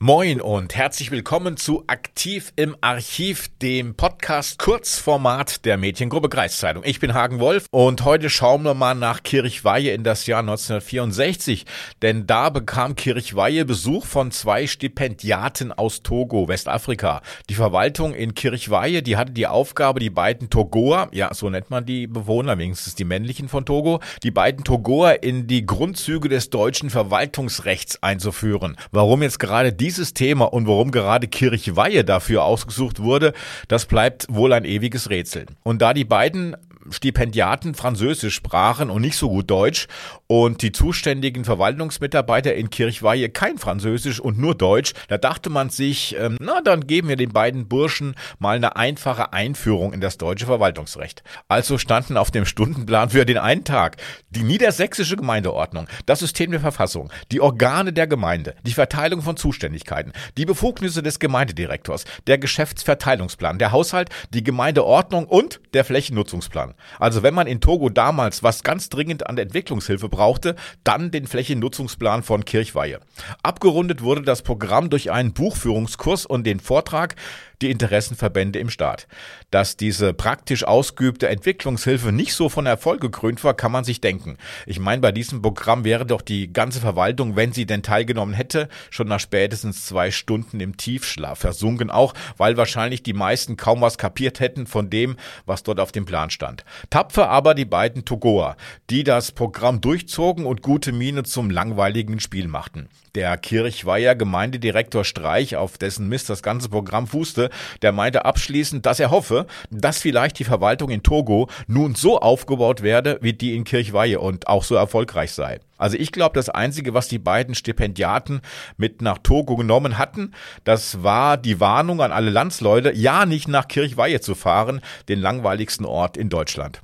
Moin und herzlich willkommen zu Aktiv im Archiv, dem Podcast Kurzformat der Mediengruppe Kreiszeitung. Ich bin Hagen Wolf und heute schauen wir mal nach Kirchweihe in das Jahr 1964, denn da bekam Kirchweihe Besuch von zwei Stipendiaten aus Togo, Westafrika. Die Verwaltung in Kirchweihe, die hatte die Aufgabe, die beiden Togoer, ja, so nennt man die Bewohner, wenigstens die männlichen von Togo, die beiden Togoer in die Grundzüge des deutschen Verwaltungsrechts einzuführen. Warum jetzt gerade die dieses Thema und warum gerade Kirchweihe dafür ausgesucht wurde, das bleibt wohl ein ewiges Rätsel. Und da die beiden Stipendiaten Französisch sprachen und nicht so gut Deutsch und die zuständigen Verwaltungsmitarbeiter in Kirchweihe kein Französisch und nur Deutsch, da dachte man sich, ähm, na dann geben wir den beiden Burschen mal eine einfache Einführung in das deutsche Verwaltungsrecht. Also standen auf dem Stundenplan für den einen Tag die niedersächsische Gemeindeordnung, das System der Verfassung, die Organe der Gemeinde, die Verteilung von Zuständigkeiten, die Befugnisse des Gemeindedirektors, der Geschäftsverteilungsplan, der Haushalt, die Gemeindeordnung und der Flächennutzungsplan. Also wenn man in Togo damals was ganz dringend an Entwicklungshilfe brauchte, dann den Flächennutzungsplan von Kirchweihe. Abgerundet wurde das Programm durch einen Buchführungskurs und den Vortrag die Interessenverbände im Staat. Dass diese praktisch ausgeübte Entwicklungshilfe nicht so von Erfolg gekrönt war, kann man sich denken. Ich meine, bei diesem Programm wäre doch die ganze Verwaltung, wenn sie denn teilgenommen hätte, schon nach spätestens zwei Stunden im Tiefschlaf versunken, auch weil wahrscheinlich die meisten kaum was kapiert hätten von dem, was dort auf dem Plan stand. Tapfer aber die beiden Togoa, die das Programm durchzogen und gute Miene zum langweiligen Spiel machten. Der Kirchweiher Gemeindedirektor Streich, auf dessen Mist das ganze Programm fußte, der meinte abschließend, dass er hoffe, dass vielleicht die Verwaltung in Togo nun so aufgebaut werde wie die in Kirchweihe und auch so erfolgreich sei. Also ich glaube, das Einzige, was die beiden Stipendiaten mit nach Togo genommen hatten, das war die Warnung an alle Landsleute, ja nicht nach Kirchweihe zu fahren, den langweiligsten Ort in Deutschland.